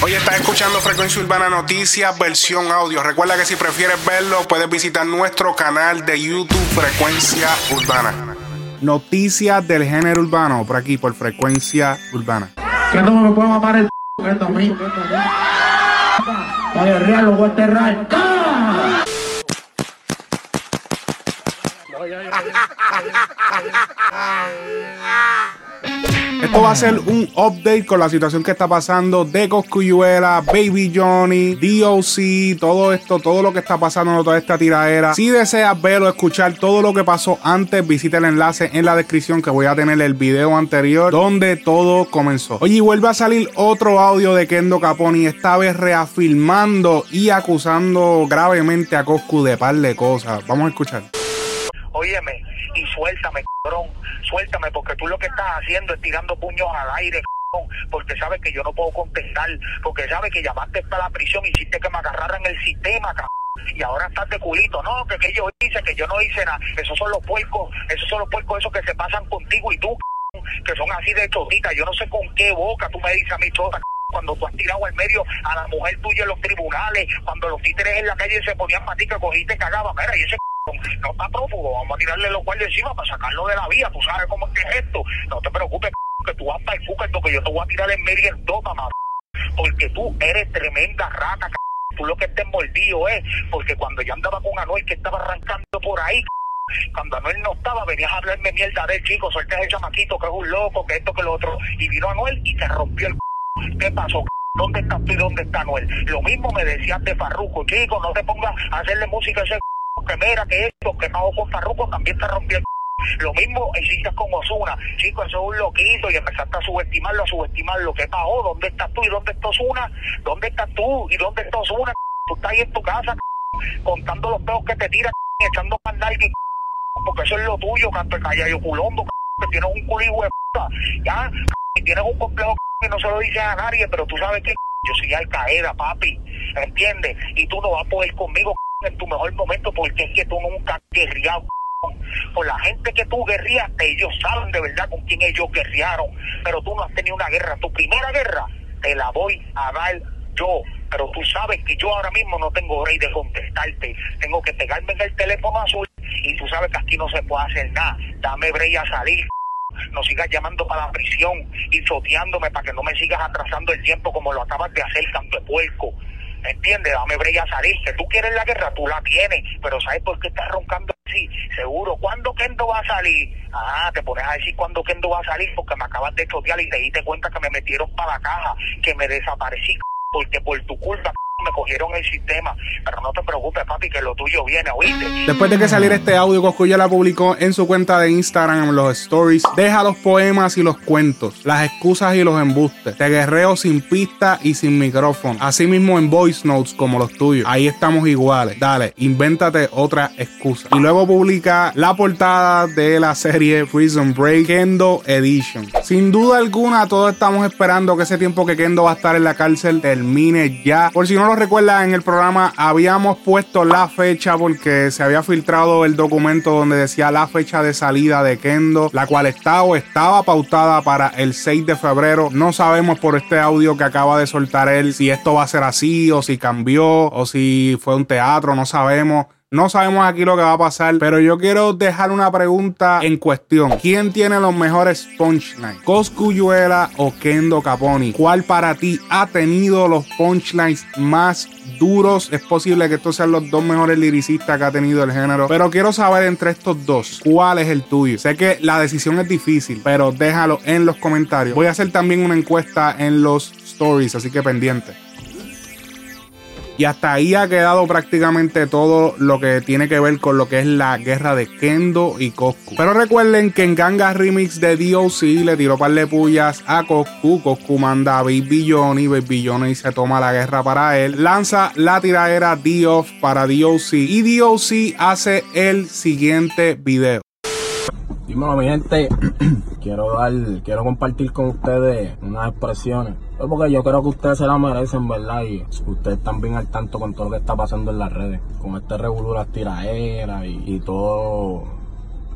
Hoy estás escuchando Frecuencia Urbana Noticias, versión audio. Recuerda que si prefieres verlo, puedes visitar nuestro canal de YouTube Frecuencia Urbana. Noticias del género urbano, por aquí, por Frecuencia Urbana. Que no me puedo mamar el p esto a mí. Vaya real, lo voy a enterrar. Esto va a ser un update con la situación que está pasando de Coscuyuela, Baby Johnny, DOC, todo esto, todo lo que está pasando, toda esta tiradera. Si deseas ver o escuchar todo lo que pasó antes, visita el enlace en la descripción que voy a tener el video anterior donde todo comenzó. Oye, y vuelve a salir otro audio de Kendo Caponi, esta vez reafirmando y acusando gravemente a Coscu de par de cosas. Vamos a escuchar. Óyeme, y suéltame, cabrón, suéltame, porque tú lo que estás haciendo es tirando puños al aire, cabrón, porque sabes que yo no puedo contestar, porque sabes que llamaste para la prisión, hiciste que me agarraran el sistema, cabrón. Y ahora estás de culito, no, que, que yo hice, que yo no hice nada. Esos son los puercos, esos son los puercos esos que se pasan contigo y tú, cabrón, que son así de chotita. Yo no sé con qué boca tú me dices a mi chota, cuando tú has tirado al medio a la mujer tuya en los tribunales, cuando los títeres en la calle se ponían que cogiste cagaba, mira, y ese no está prófugo, vamos a tirarle los guardias encima para sacarlo de la vía, tú sabes cómo es que es esto. No te preocupes, que tú vas para el cuca, que yo te voy a tirar en medio dopa, mamá. Porque tú eres tremenda rata, tú lo que estés mordido es, porque cuando yo andaba con Anuel que estaba arrancando por ahí, cuando Anuel no estaba, venías a hablarme mierda del chico, suelta ese chamaquito que es un loco, que esto, que lo otro, y vino Anuel y te rompió el ¿Qué pasó? ¿Dónde estás tú y dónde está Anuel? Lo mismo me decías de Farruco, chico, no te pongas a hacerle música a ese que mira que esto, que pago con Farruco también te rompió el lo mismo hiciste con Osuna, chico, eso es un loquito y empezaste a subestimarlo, a subestimar lo que pagó, ¿dónde estás tú y dónde está Osuna? ¿Dónde estás tú y dónde está Osuna? Tú estás ahí en tu casa contando los peos que te tiran y echando mandalgui, porque eso es lo tuyo, canto y culombo, que tienes un culigo de ya, y tienes un complejo que no se lo dices a nadie, pero tú sabes que yo soy Al papi, ¿entiendes? Y tú no vas a poder conmigo en tu mejor momento porque es que tú nunca has guerreado con la gente que tú guerriaste, ellos saben de verdad con quién ellos guerrearon, pero tú no has tenido una guerra. Tu primera guerra te la voy a dar yo, pero tú sabes que yo ahora mismo no tengo rey de contestarte. Tengo que pegarme en el teléfono azul y tú sabes que aquí no se puede hacer nada. Dame break a salir. No sigas llamando para la prisión y soteándome para que no me sigas atrasando el tiempo como lo acabas de hacer, canto de puerco. ¿Entiendes? Dame break a salir. Que tú quieres la guerra, tú la tienes. Pero ¿sabes por qué estás roncando así? Seguro. ¿Cuándo Kendo va a salir? Ah, te pones a decir cuándo Kendo va a salir porque me acabas de chotear y te diste cuenta que me metieron para la caja, que me desaparecí porque por tu culpa me cogieron el sistema. Pero no te preocupes, papi, que lo tuyo viene, ¿oíste? Después de que saliera este audio, Coscuya la publicó en su cuenta de Instagram, los stories. Deja los poemas y los cuentos, las excusas y los embustes. Te guerreo sin pista y sin micrófono. Asimismo en voice notes como los tuyos. Ahí estamos iguales. Dale, invéntate otra excusa. Y luego publica la portada de la serie Prison Break Kendo Edition. Sin duda alguna, todos estamos esperando que ese tiempo que Kendo va a estar en la cárcel termine ya. Por si no lo recuerda, en el programa habíamos puesto la fecha porque se había filtrado el documento donde decía la fecha de salida de Kendo, la cual estaba o estaba pautada para el 6 de febrero. No sabemos por este audio que acaba de soltar él si esto va a ser así o si cambió o si fue un teatro, no sabemos. No sabemos aquí lo que va a pasar, pero yo quiero dejar una pregunta en cuestión. ¿Quién tiene los mejores punchlines? ¿Coscuyuela o Kendo Caponi? ¿Cuál para ti ha tenido los punchlines más duros? Es posible que estos sean los dos mejores liricistas que ha tenido el género, pero quiero saber entre estos dos, ¿cuál es el tuyo? Sé que la decisión es difícil, pero déjalo en los comentarios. Voy a hacer también una encuesta en los stories, así que pendiente. Y hasta ahí ha quedado prácticamente todo lo que tiene que ver con lo que es la guerra de Kendo y Coscu. Pero recuerden que en Ganga Remix de DOC le tiró par de pullas a Coscu. Coscu manda a Baby Johnny. Baby Johnny se toma la guerra para él. Lanza la tiradera D-Off para DOC. Y DOC hace el siguiente video. Dímelo mi gente, quiero dar, quiero compartir con ustedes unas expresiones. Porque yo creo que ustedes se la merecen, ¿verdad? Y ustedes están bien al tanto con todo lo que está pasando en las redes. Con este revolú, las tiraderas y, y todo,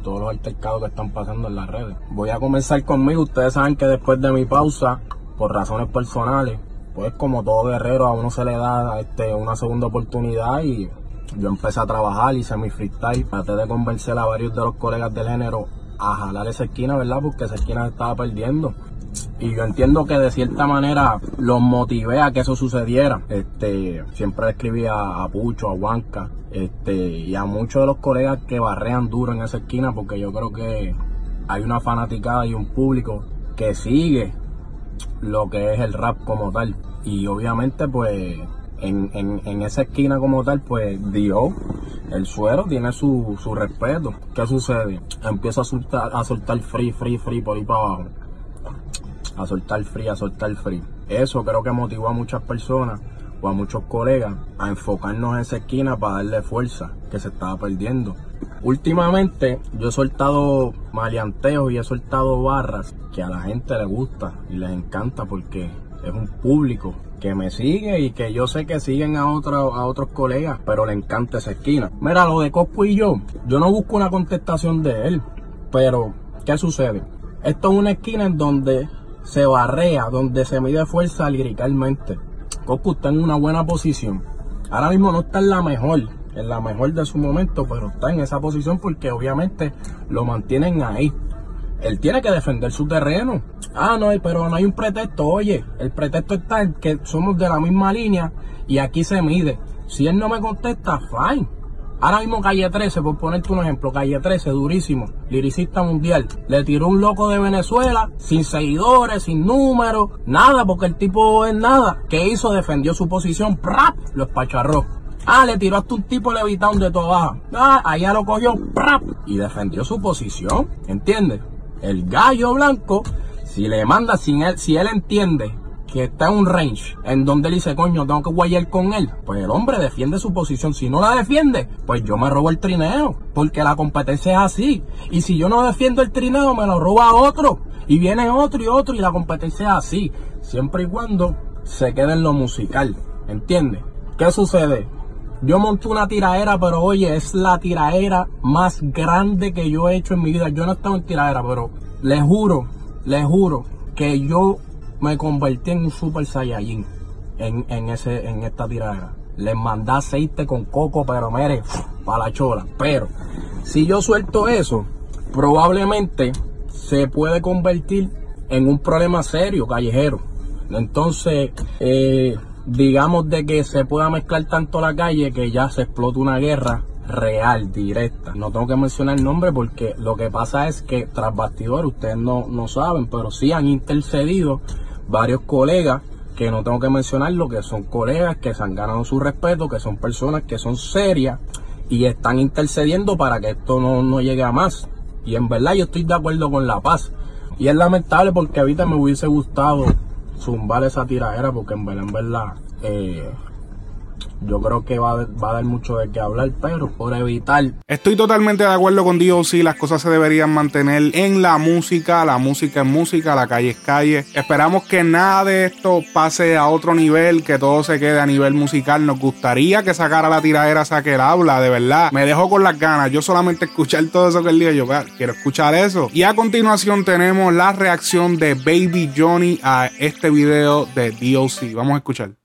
todos los altercados que están pasando en las redes. Voy a comenzar conmigo. Ustedes saben que después de mi pausa, por razones personales, pues como todo guerrero a uno se le da este, una segunda oportunidad y yo empecé a trabajar, hice mi freestyle, traté de convencer a varios de los colegas del género a jalar esa esquina, ¿verdad? Porque esa esquina se estaba perdiendo. Y yo entiendo que de cierta manera los motivé a que eso sucediera. Este, siempre escribí a, a Pucho, a Huanca, este, y a muchos de los colegas que barrean duro en esa esquina, porque yo creo que hay una fanaticada y un público que sigue lo que es el rap como tal. Y obviamente, pues, en, en, en esa esquina como tal, pues, Dio, el suero, tiene su, su respeto. ¿Qué sucede? Empiezo a soltar, a soltar free, free, free por ahí para abajo. A soltar free, a soltar free. Eso creo que motivó a muchas personas o a muchos colegas a enfocarnos en esa esquina para darle fuerza que se estaba perdiendo. Últimamente yo he soltado maleanteos y he soltado barras que a la gente le gusta y les encanta porque es un público que me sigue y que yo sé que siguen a, otros colegas, pero le encanta esa esquina. Mira, lo de Cospo y yo, yo no busco una contestación de él, pero ¿qué sucede? Esto es una esquina en donde se barrea, donde se mide fuerza liricalmente. Cosco está en una buena posición. Ahora mismo no está en la mejor, en la mejor de su momento, pero está en esa posición porque obviamente lo mantienen ahí. Él tiene que defender su terreno. Ah, no, pero no hay un pretexto. Oye, el pretexto está en que somos de la misma línea y aquí se mide. Si él no me contesta, fine. Ahora mismo Calle 13, por ponerte un ejemplo, Calle 13, durísimo, liricista mundial, le tiró un loco de Venezuela, sin seguidores, sin números, nada, porque el tipo es nada. ¿Qué hizo? Defendió su posición, ¡prap! lo espacharró. Ah, le tiró hasta un tipo levitado de toda baja. Ah, allá lo cogió, ¡prap! y defendió su posición, ¿entiendes? El gallo blanco, si le manda, sin él, si él entiende que está en un range en donde él dice, coño, tengo que guayar con él, pues el hombre defiende su posición. Si no la defiende, pues yo me robo el trineo, porque la competencia es así. Y si yo no defiendo el trineo, me lo roba otro. Y viene otro y otro, y la competencia es así. Siempre y cuando se quede en lo musical, ¿entiendes? ¿Qué sucede? Yo monté una tiraera, pero oye, es la tiraera más grande que yo he hecho en mi vida. Yo no he estado en tiraera, pero les juro, les juro que yo me convertí en un super saiyajin en, en, ese, en esta tiradera. Les mandé aceite con coco, pero mire, para la chola. Pero si yo suelto eso, probablemente se puede convertir en un problema serio, callejero. Entonces, eh, digamos de que se pueda mezclar tanto la calle que ya se explota una guerra real, directa. No tengo que mencionar el nombre porque lo que pasa es que tras bastidores, ustedes no, no saben, pero sí han intercedido varios colegas que no tengo que mencionar lo que son colegas que se han ganado su respeto, que son personas que son serias y están intercediendo para que esto no, no llegue a más. Y en verdad yo estoy de acuerdo con la paz. Y es lamentable porque ahorita me hubiese gustado zumbar esa tiradera porque en verdad, en verdad, eh, yo creo que va va a dar mucho de qué hablar, pero por evitar. Estoy totalmente de acuerdo con Dios. las cosas se deberían mantener en la música. La música es música, la calle es calle. Esperamos que nada de esto pase a otro nivel, que todo se quede a nivel musical. Nos gustaría que sacara la tiradera, saque el habla, de verdad. Me dejo con las ganas. Yo solamente escuchar todo eso que él diga, yo quiero escuchar eso. Y a continuación tenemos la reacción de Baby Johnny a este video de DOC. Vamos a escuchar.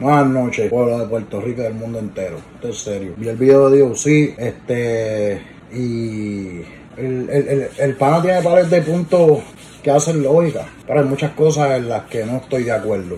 Buenas noches, pueblo de Puerto Rico y del mundo entero. Esto es serio. Vi el video de Dios, sí, este. Y. El, el, el, el pana tiene pares de puntos que hacen lógica. Pero hay muchas cosas en las que no estoy de acuerdo.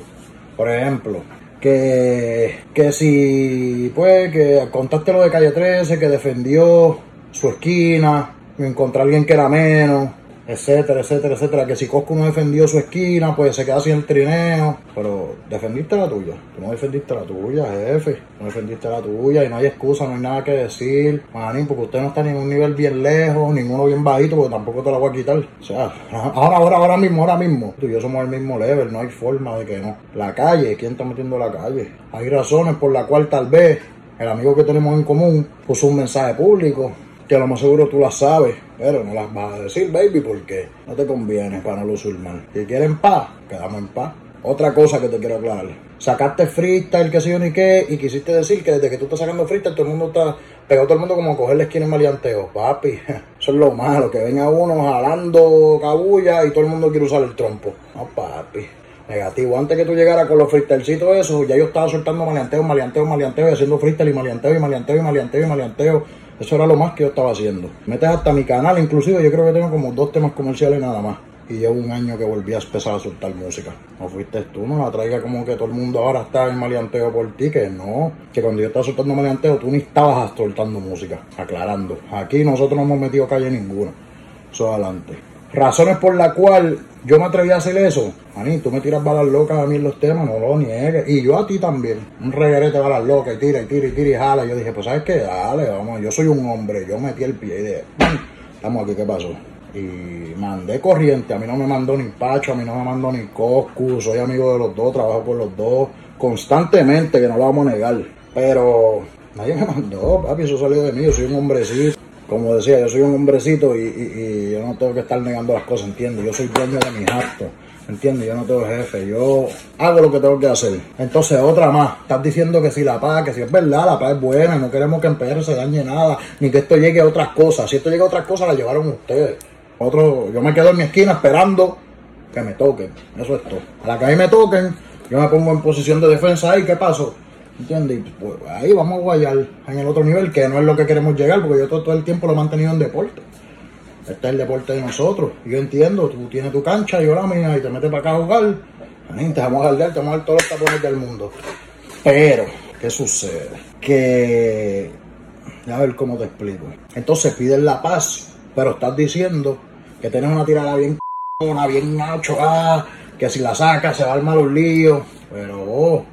Por ejemplo, que, que si, pues, que contaste lo de calle 13, que defendió su esquina, encontró a alguien que era menos etcétera, etcétera, etcétera. Que si Cosco no defendió su esquina, pues se queda sin el trineo. Pero defendiste la tuya. Tú no defendiste la tuya, jefe. No defendiste la tuya y no hay excusa, no hay nada que decir. Manín, porque usted no está en un nivel bien lejos, ninguno bien bajito, porque tampoco te la voy a quitar. O sea, ahora, ahora, ahora mismo, ahora mismo. Tú y yo somos el mismo level, no hay forma de que no. La calle, ¿quién está metiendo la calle? Hay razones por las cuales tal vez el amigo que tenemos en común puso un mensaje público que lo más seguro tú las sabes, pero no las vas a decir, baby, porque no te conviene para no lucir mal. Si quieren paz, quedamos en paz. Otra cosa que te quiero aclarar. Sacaste freestyle, qué sé yo ni qué, y quisiste decir que desde que tú estás sacando freestyle, todo el mundo está pegado todo el mundo como a esquina en maleanteo. Papi, eso es lo malo, que venga uno jalando cabulla y todo el mundo quiere usar el trompo. No, papi. Negativo. Antes que tú llegaras con los freestylecitos esos, ya yo estaba soltando maleanteo, maleanteo, maleanteo, y haciendo freestyle y maleanteo y maleanteo y maleanteo y maleanteo. Eso era lo más que yo estaba haciendo. Metes hasta mi canal, inclusive yo creo que tengo como dos temas comerciales nada más. Y llevo un año que volví a empezar a soltar música. No fuiste tú, no la traiga como que todo el mundo ahora está en maleanteo por ti, que no. Que cuando yo estaba soltando maleanteo, tú ni estabas soltando música. Aclarando. Aquí nosotros no hemos metido calle ninguna. Eso adelante. Razones por las cuales yo me atreví a hacer eso. Maní, tú me tiras balas locas a mí en los temas, no lo niegues. Y yo a ti también. Un reguerete balas locas y tira y tira y tira y jala. Yo dije, pues ¿sabes qué? Dale, vamos, yo soy un hombre. Yo metí el pie y dije, estamos aquí, ¿qué pasó? Y mandé corriente. A mí no me mandó ni Pacho, a mí no me mandó ni Coscu. Soy amigo de los dos, trabajo con los dos constantemente, que no lo vamos a negar. Pero nadie me mandó, papi, eso salió de mí. Yo soy un hombrecito como decía, yo soy un hombrecito y, y, y, yo no tengo que estar negando las cosas, ¿entiendes? Yo soy dueño de mis actos, ¿entiendes? Yo no tengo jefe, yo hago lo que tengo que hacer. Entonces, otra más, estás diciendo que si la paz, que si es verdad, la paz es buena, no queremos que en PR se dañe nada, ni que esto llegue a otras cosas. Si esto llega a otras cosas, la llevaron ustedes. Otro, yo me quedo en mi esquina esperando que me toquen, eso es todo. A la que a mí me toquen, yo me pongo en posición de defensa ahí, ¿qué pasó? ¿Entiendes? Pues ahí vamos a guayar en el otro nivel, que no es lo que queremos llegar, porque yo todo, el tiempo lo he mantenido en deporte. Este es el deporte de nosotros. Yo entiendo, tú tienes tu cancha, yo la mía, y te metes para acá a jugar. Te vamos a cargar, te vamos a dar todos los tapones del mundo. Pero, ¿qué sucede? Que. A ver cómo te explico. Entonces pides la paz, pero estás diciendo que tienes una tirada bien una bien nacho, ah, que si la sacas se va a armar un. Pero, oh,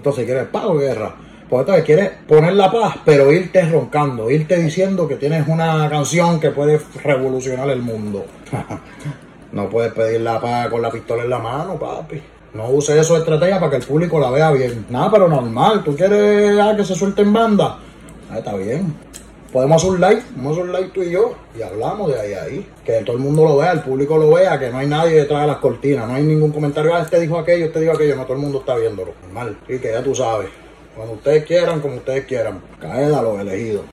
entonces, ¿quieres paz o guerra? Pues entonces quieres poner la paz, pero irte roncando, irte diciendo que tienes una canción que puede revolucionar el mundo. no puedes pedir la paz con la pistola en la mano, papi. No uses eso de estrategia para que el público la vea bien. Nada, pero normal. ¿Tú quieres ah, que se suelte en banda? Ah, está bien. Podemos hacer un like, vamos a hacer un like tú y yo y hablamos de ahí a ahí. Que todo el mundo lo vea, el público lo vea, que no hay nadie detrás de las cortinas, no hay ningún comentario, ah, este dijo aquello, este dijo aquello, no, todo el mundo está viéndolo. Normal. Y que ya tú sabes, cuando ustedes quieran, como ustedes quieran, los elegidos.